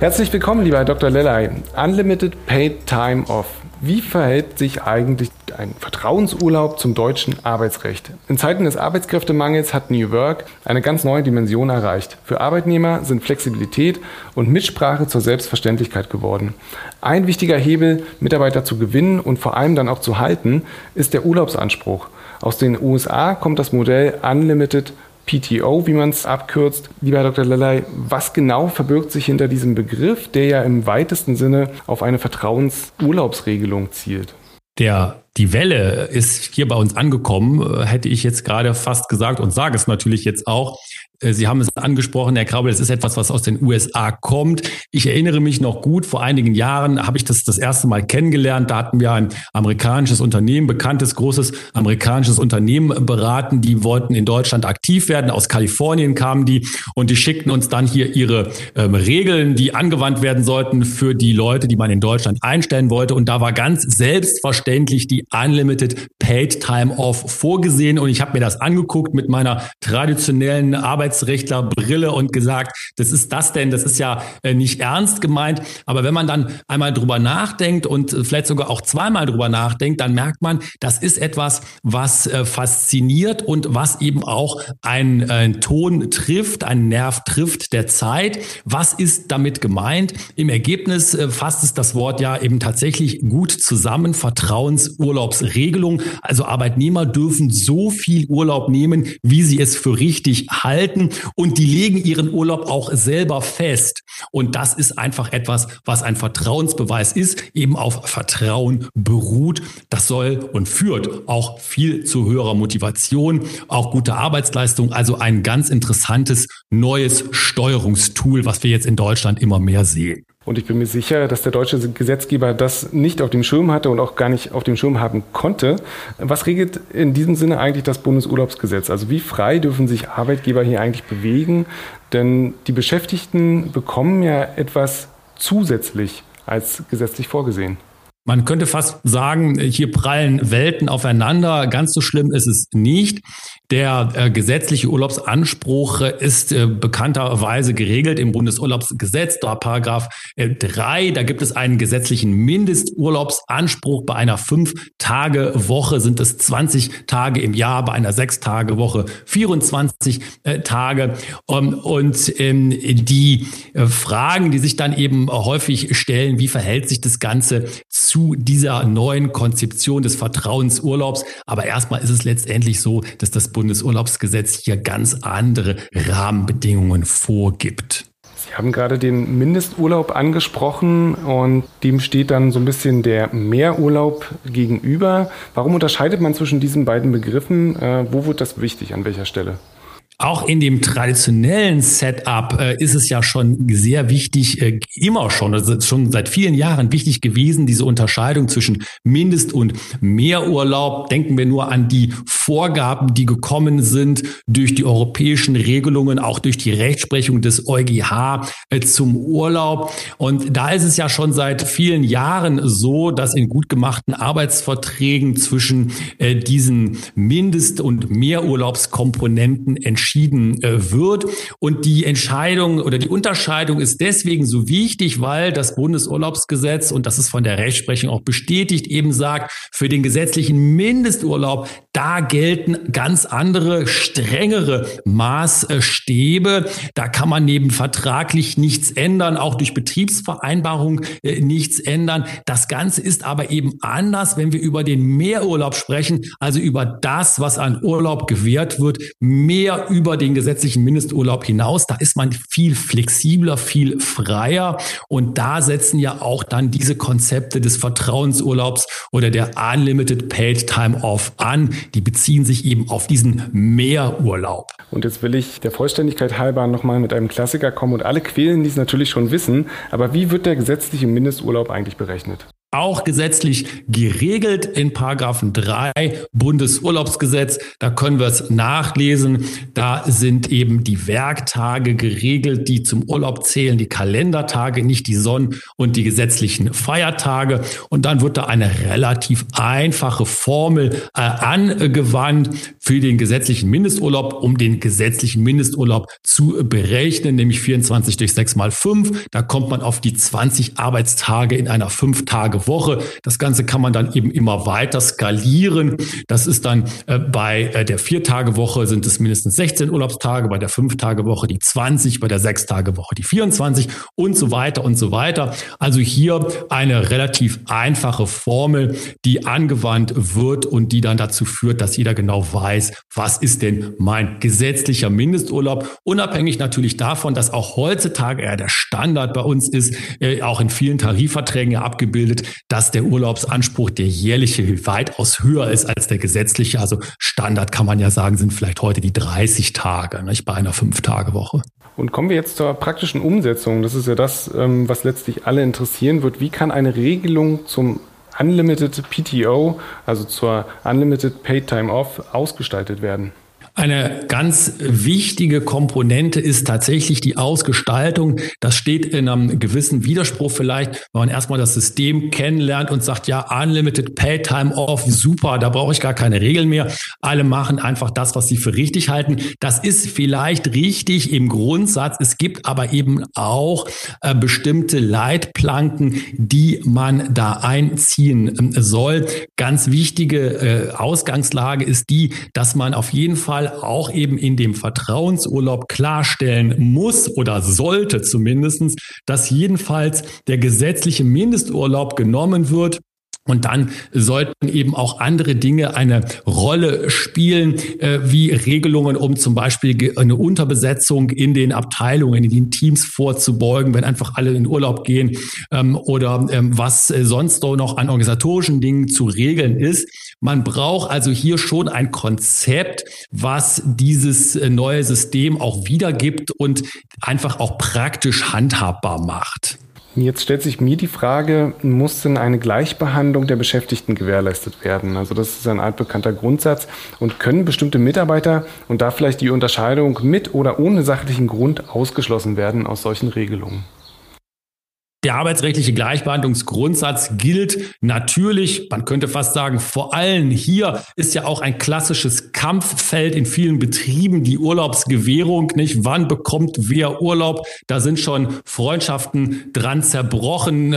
Herzlich willkommen, lieber Dr. Lellay. Unlimited Paid Time Off. Wie verhält sich eigentlich ein Vertrauensurlaub zum deutschen Arbeitsrecht? In Zeiten des Arbeitskräftemangels hat New Work eine ganz neue Dimension erreicht. Für Arbeitnehmer sind Flexibilität und Mitsprache zur Selbstverständlichkeit geworden. Ein wichtiger Hebel, Mitarbeiter zu gewinnen und vor allem dann auch zu halten, ist der Urlaubsanspruch. Aus den USA kommt das Modell Unlimited PTO, wie man es abkürzt. Lieber Herr Dr. Lellay, was genau verbirgt sich hinter diesem Begriff, der ja im weitesten Sinne auf eine Vertrauensurlaubsregelung zielt? Der die Welle ist hier bei uns angekommen, hätte ich jetzt gerade fast gesagt und sage es natürlich jetzt auch. Äh, Sie haben es angesprochen, Herr Krabbel, es ist etwas, was aus den USA kommt. Ich erinnere mich noch gut, vor einigen Jahren habe ich das das erste Mal kennengelernt. Da hatten wir ein amerikanisches Unternehmen, bekanntes, großes amerikanisches Unternehmen beraten. Die wollten in Deutschland aktiv werden. Aus Kalifornien kamen die und die schickten uns dann hier ihre ähm, Regeln, die angewandt werden sollten für die Leute, die man in Deutschland einstellen wollte. Und da war ganz selbstverständlich die Unlimited Paid Time Off vorgesehen. Und ich habe mir das angeguckt mit meiner traditionellen Arbeit Arbeitsrechtlerbrille und gesagt, das ist das denn, das ist ja äh, nicht ernst gemeint. Aber wenn man dann einmal drüber nachdenkt und äh, vielleicht sogar auch zweimal drüber nachdenkt, dann merkt man, das ist etwas, was äh, fasziniert und was eben auch einen, einen Ton trifft, einen Nerv trifft der Zeit. Was ist damit gemeint? Im Ergebnis fasst es das Wort ja eben tatsächlich gut zusammen. Vertrauensurlaubsregelung. Also Arbeitnehmer dürfen so viel Urlaub nehmen, wie sie es für richtig halten und die legen ihren Urlaub auch selber fest. Und das ist einfach etwas, was ein Vertrauensbeweis ist, eben auf Vertrauen beruht. Das soll und führt auch viel zu höherer Motivation, auch gute Arbeitsleistung. Also ein ganz interessantes neues Steuerungstool, was wir jetzt in Deutschland immer mehr sehen. Und ich bin mir sicher, dass der deutsche Gesetzgeber das nicht auf dem Schirm hatte und auch gar nicht auf dem Schirm haben konnte. Was regelt in diesem Sinne eigentlich das Bundesurlaubsgesetz? Also wie frei dürfen sich Arbeitgeber hier eigentlich bewegen? Denn die Beschäftigten bekommen ja etwas zusätzlich als gesetzlich vorgesehen. Man könnte fast sagen, hier prallen Welten aufeinander. Ganz so schlimm ist es nicht. Der äh, gesetzliche Urlaubsanspruch äh, ist äh, bekannterweise geregelt im Bundesurlaubsgesetz, da Paragraph 3. Äh, da gibt es einen gesetzlichen Mindesturlaubsanspruch. Bei einer Fünf-Tage-Woche sind es 20 Tage im Jahr, bei einer Sechs-Tage-Woche 24 äh, Tage. Um, und ähm, die Fragen, die sich dann eben häufig stellen, wie verhält sich das Ganze zu dieser neuen Konzeption des Vertrauensurlaubs? Aber erstmal ist es letztendlich so, dass das Bundesurlaubsgesetz hier ganz andere Rahmenbedingungen vorgibt. Sie haben gerade den Mindesturlaub angesprochen und dem steht dann so ein bisschen der Mehrurlaub gegenüber. Warum unterscheidet man zwischen diesen beiden Begriffen? Äh, wo wird das wichtig? An welcher Stelle? Auch in dem traditionellen Setup äh, ist es ja schon sehr wichtig, äh, immer schon, also schon seit vielen Jahren wichtig gewesen, diese Unterscheidung zwischen Mindest- und Mehrurlaub. Denken wir nur an die Vorgaben, die gekommen sind durch die europäischen Regelungen, auch durch die Rechtsprechung des EuGH äh, zum Urlaub. Und da ist es ja schon seit vielen Jahren so, dass in gut gemachten Arbeitsverträgen zwischen äh, diesen Mindest- und Mehrurlaubskomponenten entschieden entschieden äh, wird. Und die Entscheidung oder die Unterscheidung ist deswegen so wichtig, weil das Bundesurlaubsgesetz, und das ist von der Rechtsprechung auch bestätigt, eben sagt, für den gesetzlichen Mindesturlaub, da gelten ganz andere, strengere Maßstäbe. Da kann man neben vertraglich nichts ändern, auch durch Betriebsvereinbarung äh, nichts ändern. Das Ganze ist aber eben anders, wenn wir über den Mehrurlaub sprechen, also über das, was an Urlaub gewährt wird, mehr über über den gesetzlichen Mindesturlaub hinaus. Da ist man viel flexibler, viel freier. Und da setzen ja auch dann diese Konzepte des Vertrauensurlaubs oder der Unlimited Paid Time Off an. Die beziehen sich eben auf diesen Mehrurlaub. Und jetzt will ich der Vollständigkeit halber nochmal mit einem Klassiker kommen und alle quälen dies natürlich schon wissen. Aber wie wird der gesetzliche Mindesturlaub eigentlich berechnet? Auch gesetzlich geregelt in Paragraphen 3 Bundesurlaubsgesetz. Da können wir es nachlesen. Da sind eben die Werktage geregelt, die zum Urlaub zählen, die Kalendertage, nicht die Sonn- und die gesetzlichen Feiertage. Und dann wird da eine relativ einfache Formel äh, angewandt für den gesetzlichen Mindesturlaub, um den gesetzlichen Mindesturlaub zu berechnen, nämlich 24 durch 6 mal 5. Da kommt man auf die 20 Arbeitstage in einer 5 Tage Woche. Das Ganze kann man dann eben immer weiter skalieren. Das ist dann äh, bei äh, der Vier-Tage-Woche sind es mindestens 16 Urlaubstage, bei der Fünf-Tage-Woche die 20, bei der Sechs-Tage-Woche die 24 und so weiter und so weiter. Also hier eine relativ einfache Formel, die angewandt wird und die dann dazu führt, dass jeder genau weiß, was ist denn mein gesetzlicher Mindesturlaub, unabhängig natürlich davon, dass auch heutzutage eher der Standard bei uns ist, äh, auch in vielen Tarifverträgen ja abgebildet, dass der Urlaubsanspruch, der jährliche, weitaus höher ist als der gesetzliche. Also Standard kann man ja sagen, sind vielleicht heute die 30 Tage, nicht bei einer Fünf-Tage-Woche. Und kommen wir jetzt zur praktischen Umsetzung. Das ist ja das, ähm, was letztlich alle interessieren wird. Wie kann eine Regelung zum Unlimited PTO, also zur Unlimited Paid Time Off, ausgestaltet werden? Eine ganz wichtige Komponente ist tatsächlich die Ausgestaltung. Das steht in einem gewissen Widerspruch vielleicht, wenn man erstmal das System kennenlernt und sagt, ja, Unlimited Pay Time Off, super, da brauche ich gar keine Regeln mehr. Alle machen einfach das, was sie für richtig halten. Das ist vielleicht richtig im Grundsatz. Es gibt aber eben auch äh, bestimmte Leitplanken, die man da einziehen äh, soll. Ganz wichtige äh, Ausgangslage ist die, dass man auf jeden Fall Auch eben in dem Vertrauensurlaub klarstellen muss oder sollte zumindestens, dass jedenfalls der gesetzliche Mindesturlaub genommen wird und dann sollten eben auch andere Dinge eine Rolle spielen, äh, wie Regelungen, um zum Beispiel eine Unterbesetzung in den Abteilungen, in den Teams vorzubeugen, wenn einfach alle in Urlaub gehen ähm, oder ähm, was äh, sonst noch an organisatorischen Dingen zu regeln ist. Man braucht also hier schon ein Konzept, was dieses äh, neue System auch wiedergibt und einfach auch praktisch handhabbar macht. Jetzt stellt sich mir die Frage, muss denn eine Gleichbehandlung der Beschäftigten gewährleistet werden? Also das ist ein altbekannter Grundsatz. Und können bestimmte Mitarbeiter und da vielleicht die Unterscheidung mit oder ohne sachlichen Grund ausgeschlossen werden aus solchen Regelungen? Der arbeitsrechtliche Gleichbehandlungsgrundsatz gilt natürlich, man könnte fast sagen, vor allem hier ist ja auch ein klassisches Kampffeld in vielen Betrieben, die Urlaubsgewährung, nicht? Wann bekommt wer Urlaub? Da sind schon Freundschaften dran zerbrochen.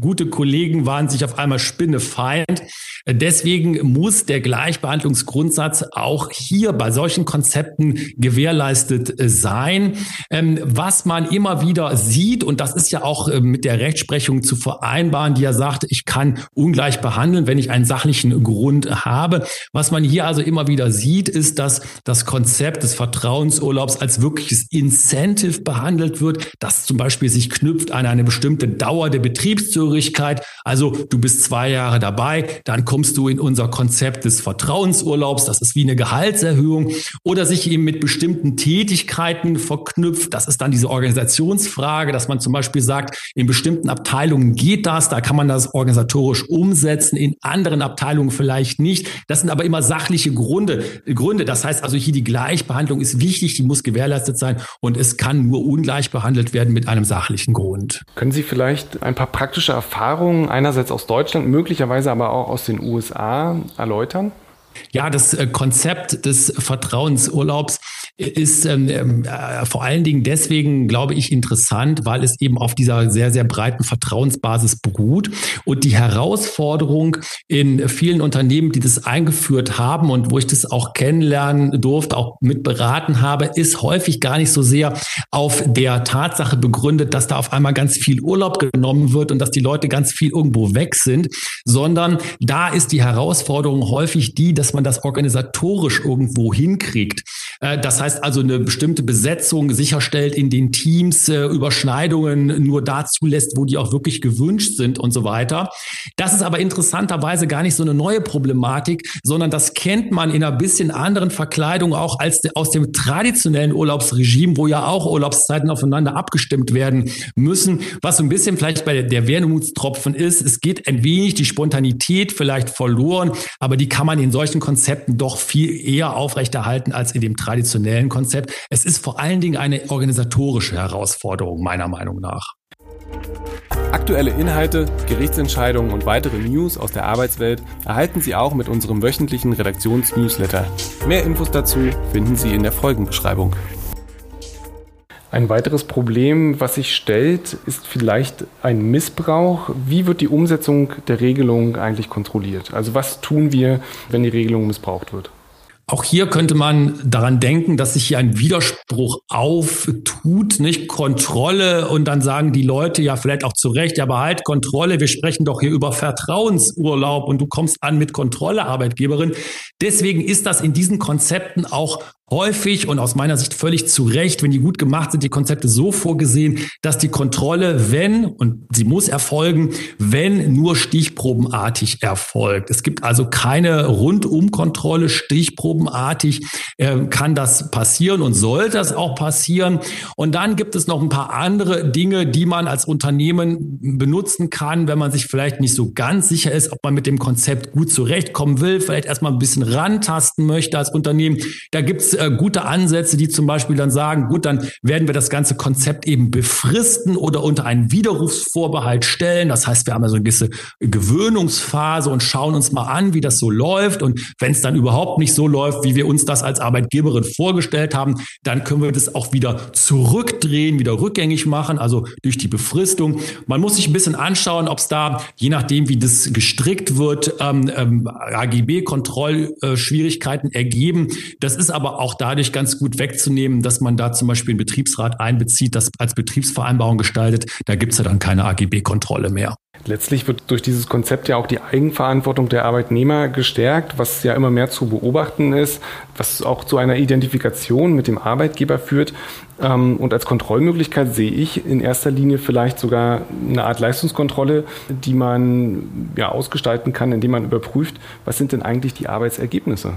Gute Kollegen waren sich auf einmal spinnefeind. Deswegen muss der Gleichbehandlungsgrundsatz auch hier bei solchen Konzepten gewährleistet sein. Ähm, was man immer wieder sieht, und das ist ja auch äh, mit der Rechtsprechung zu vereinbaren, die ja sagt, ich kann ungleich behandeln, wenn ich einen sachlichen Grund habe. Was man hier also immer wieder sieht, ist, dass das Konzept des Vertrauensurlaubs als wirkliches Incentive behandelt wird, das zum Beispiel sich knüpft an eine bestimmte Dauer der Betriebszugehörigkeit. Also du bist zwei Jahre dabei, dann kommst du in unser Konzept des Vertrauensurlaubs. Das ist wie eine Gehaltserhöhung oder sich eben mit bestimmten Tätigkeiten verknüpft. Das ist dann diese Organisationsfrage, dass man zum Beispiel sagt, in bestimmten Abteilungen geht das, da kann man das organisatorisch umsetzen, in anderen Abteilungen vielleicht nicht. Das sind aber immer sachliche Gründe. Gründe. Das heißt also hier die Gleichbehandlung ist wichtig, die muss gewährleistet sein und es kann nur ungleich behandelt werden mit einem sachlichen Grund. Können Sie vielleicht ein paar praktische Erfahrungen einerseits aus Deutschland, möglicherweise aber auch aus den USA erläutern? Ja, das äh, Konzept des Vertrauensurlaubs ist ähm, äh, vor allen Dingen deswegen, glaube ich, interessant, weil es eben auf dieser sehr, sehr breiten Vertrauensbasis beruht. Und die Herausforderung in vielen Unternehmen, die das eingeführt haben und wo ich das auch kennenlernen durfte, auch mit beraten habe, ist häufig gar nicht so sehr auf der Tatsache begründet, dass da auf einmal ganz viel Urlaub genommen wird und dass die Leute ganz viel irgendwo weg sind, sondern da ist die Herausforderung häufig die, dass man das organisatorisch irgendwo hinkriegt. Äh, das heißt also eine bestimmte Besetzung sicherstellt in den Teams, äh, Überschneidungen nur da zulässt, wo die auch wirklich gewünscht sind und so weiter. Das ist aber interessanterweise gar nicht so eine neue Problematik, sondern das kennt man in einer bisschen anderen Verkleidung auch als aus dem traditionellen Urlaubsregime, wo ja auch Urlaubszeiten aufeinander abgestimmt werden müssen, was so ein bisschen vielleicht bei der Wermutstropfen ist. Es geht ein wenig die Spontanität vielleicht verloren, aber die kann man in solchen Konzepten doch viel eher aufrechterhalten als in dem traditionellen Konzept. Es ist vor allen Dingen eine organisatorische Herausforderung meiner Meinung nach. Aktuelle Inhalte, Gerichtsentscheidungen und weitere News aus der Arbeitswelt erhalten Sie auch mit unserem wöchentlichen Redaktionsnewsletter. Mehr Infos dazu finden Sie in der Folgenbeschreibung. Ein weiteres Problem, was sich stellt, ist vielleicht ein Missbrauch. Wie wird die Umsetzung der Regelung eigentlich kontrolliert? Also was tun wir, wenn die Regelung missbraucht wird? Auch hier könnte man daran denken, dass sich hier ein Widerspruch auftut, nicht Kontrolle und dann sagen die Leute ja vielleicht auch zu Recht, ja, aber halt Kontrolle, wir sprechen doch hier über Vertrauensurlaub und du kommst an mit Kontrolle, Arbeitgeberin. Deswegen ist das in diesen Konzepten auch häufig und aus meiner Sicht völlig zu Recht, wenn die gut gemacht sind, die Konzepte so vorgesehen, dass die Kontrolle, wenn, und sie muss erfolgen, wenn nur stichprobenartig erfolgt. Es gibt also keine Rundumkontrolle, stichprobenartig äh, kann das passieren und soll das auch passieren. Und dann gibt es noch ein paar andere Dinge, die man als Unternehmen benutzen kann, wenn man sich vielleicht nicht so ganz sicher ist, ob man mit dem Konzept gut zurechtkommen will, vielleicht erstmal ein bisschen rantasten möchte als Unternehmen. Da gibt es äh, gute Ansätze, die zum Beispiel dann sagen, gut, dann werden wir das ganze Konzept eben befristen oder unter einen Widerrufsvorbehalt stellen. Das heißt, wir haben also eine gewisse Gewöhnungsphase und schauen uns mal an, wie das so läuft. Und wenn es dann überhaupt nicht so läuft, wie wir uns das als Arbeitgeberin vorgestellt haben, dann können wir das auch wieder zurückdrehen, wieder rückgängig machen, also durch die Befristung. Man muss sich ein bisschen anschauen, ob es da, je nachdem, wie das gestrickt wird, ähm, ähm, AGB-Kontrollschwierigkeiten ergeben. Das ist aber auch dadurch ganz gut wegzunehmen, dass man da zum Beispiel einen Betriebsrat einbezieht, das als Betriebsvereinbarung gestaltet. Da gibt es ja dann keine AGB-Kontrolle mehr. Letztlich wird durch dieses Konzept ja auch die Eigenverantwortung der Arbeitnehmer gestärkt, was ja immer mehr zu beobachten ist, was auch zu einer Identifikation mit dem Arbeitgeber führt. Ähm, und als Kontrollmöglichkeit sehe ich in erster Linie vielleicht sogar eine Art Leistungskontrolle, die man ja ausgestalten kann, indem man überprüft, was sind denn eigentlich die Arbeitsergebnisse.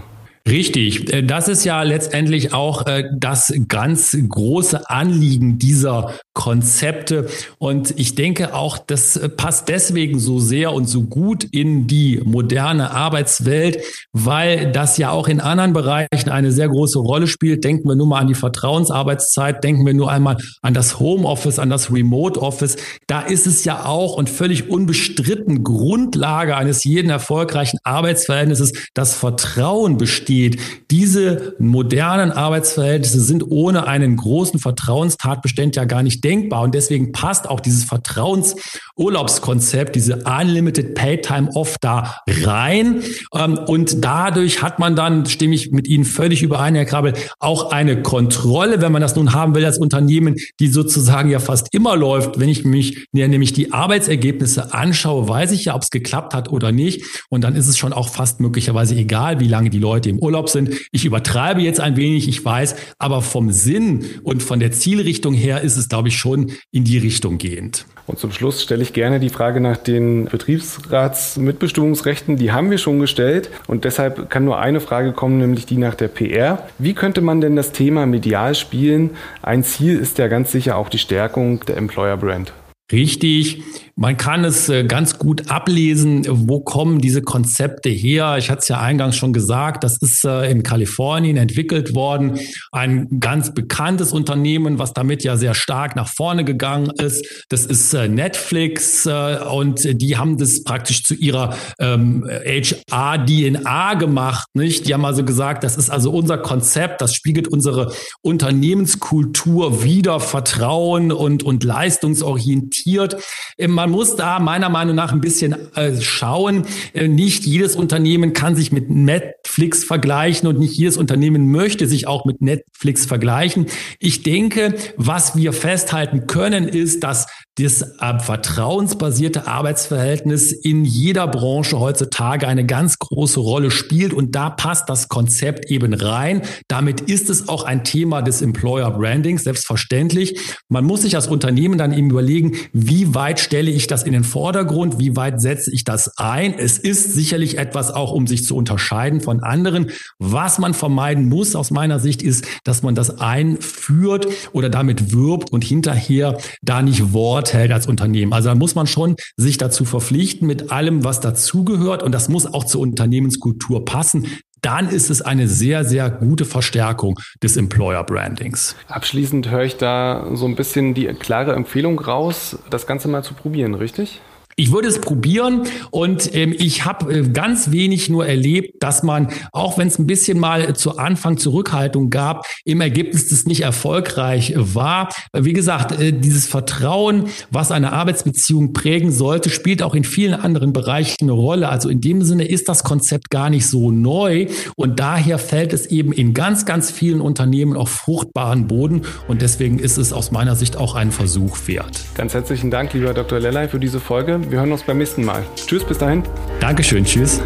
Richtig. Äh, das ist ja letztendlich auch äh, das ganz große Anliegen dieser Konzepte. Und ich denke auch, das passt deswegen so sehr und so gut in die moderne Arbeitswelt, weil das ja auch in anderen Bereichen eine sehr große Rolle spielt. Denken wir nur mal an die Vertrauensarbeitszeit, denken wir nur einmal an das Homeoffice, an das Remote Office. Da ist es ja auch und völlig unbestritten Grundlage eines jeden erfolgreichen Arbeitsverhältnisses, dass Vertrauen besteht geht. Diese modernen Arbeitsverhältnisse sind ohne einen großen Vertrauenstatbestand ja gar nicht denkbar. Und deswegen passt auch dieses Vertrauensurlaubskonzept, diese Unlimited Pay Time Off da rein. Ähm, und dadurch hat man dann, stimme ich mit Ihnen völlig überein, Herr Krabbel, auch eine Kontrolle, wenn man das nun haben will als Unternehmen, die sozusagen ja fast immer läuft. Wenn ich mich nämlich die Arbeitsergebnisse anschaue, weiß ich ja, ob es geklappt hat oder nicht. Und dann ist es schon auch fast möglicherweise egal, wie lange die Leute im Urlaub sind. Ich übertreibe jetzt ein wenig, ich weiß, aber vom Sinn und von der Zielrichtung her ist es, glaube ich, schon in die Richtung gehend. Und zum Schluss stelle ich gerne die Frage nach den Betriebsratsmitbestimmungsrechten. Die haben wir schon gestellt und deshalb kann nur eine Frage kommen, nämlich die nach der PR. Wie könnte man denn das Thema medial spielen? Ein Ziel ist ja ganz sicher auch die Stärkung der Employer Brand. Richtig. Man kann es äh, ganz gut ablesen, wo kommen diese Konzepte her. Ich hatte es ja eingangs schon gesagt, das ist äh, in Kalifornien entwickelt worden. Ein ganz bekanntes Unternehmen, was damit ja sehr stark nach vorne gegangen ist. Das ist äh, Netflix und die haben das praktisch zu ihrer HR-DNA ähm, gemacht. Nicht? Die haben also gesagt, das ist also unser Konzept, das spiegelt unsere Unternehmenskultur wider, Vertrauen und, und leistungsorientiert diskutiert. Äh, man muss da meiner Meinung nach ein bisschen äh, schauen. Äh, nicht jedes Unternehmen kann sich mit Netflix vergleichen und nicht jedes Unternehmen möchte sich auch mit Netflix vergleichen. Ich denke, was wir festhalten können, ist, dass das äh, vertrauensbasierte Arbeitsverhältnis in jeder Branche heutzutage eine ganz große Rolle spielt und da passt das Konzept eben rein. Damit ist es auch ein Thema des Employer Brandings, selbstverständlich. Man muss sich als Unternehmen dann eben überlegen, wie weit stelle ich das in den Vordergrund, wie weit setze ich das ein. Es ist sicherlich etwas auch, um sich zu unterscheiden von anderen. Was man vermeiden muss aus meiner Sicht ist, dass man das einführt oder damit wirbt und hinterher da nicht Wort hält als Unternehmen. Also da muss man schon sich dazu verpflichten mit allem, was dazugehört und das muss auch zur Unternehmenskultur passen dann ist es eine sehr, sehr gute Verstärkung des Employer Brandings. Abschließend höre ich da so ein bisschen die klare Empfehlung raus, das Ganze mal zu probieren, richtig? Ich würde es probieren und ähm, ich habe äh, ganz wenig nur erlebt, dass man, auch wenn es ein bisschen mal zu Anfang Zurückhaltung gab, im Ergebnis das nicht erfolgreich war. Wie gesagt, äh, dieses Vertrauen, was eine Arbeitsbeziehung prägen sollte, spielt auch in vielen anderen Bereichen eine Rolle. Also in dem Sinne ist das Konzept gar nicht so neu und daher fällt es eben in ganz, ganz vielen Unternehmen auf fruchtbaren Boden und deswegen ist es aus meiner Sicht auch ein Versuch wert. Ganz herzlichen Dank, lieber Dr. Lellay, für diese Folge. Wir hören uns beim nächsten Mal. Tschüss, bis dahin. Dankeschön, tschüss.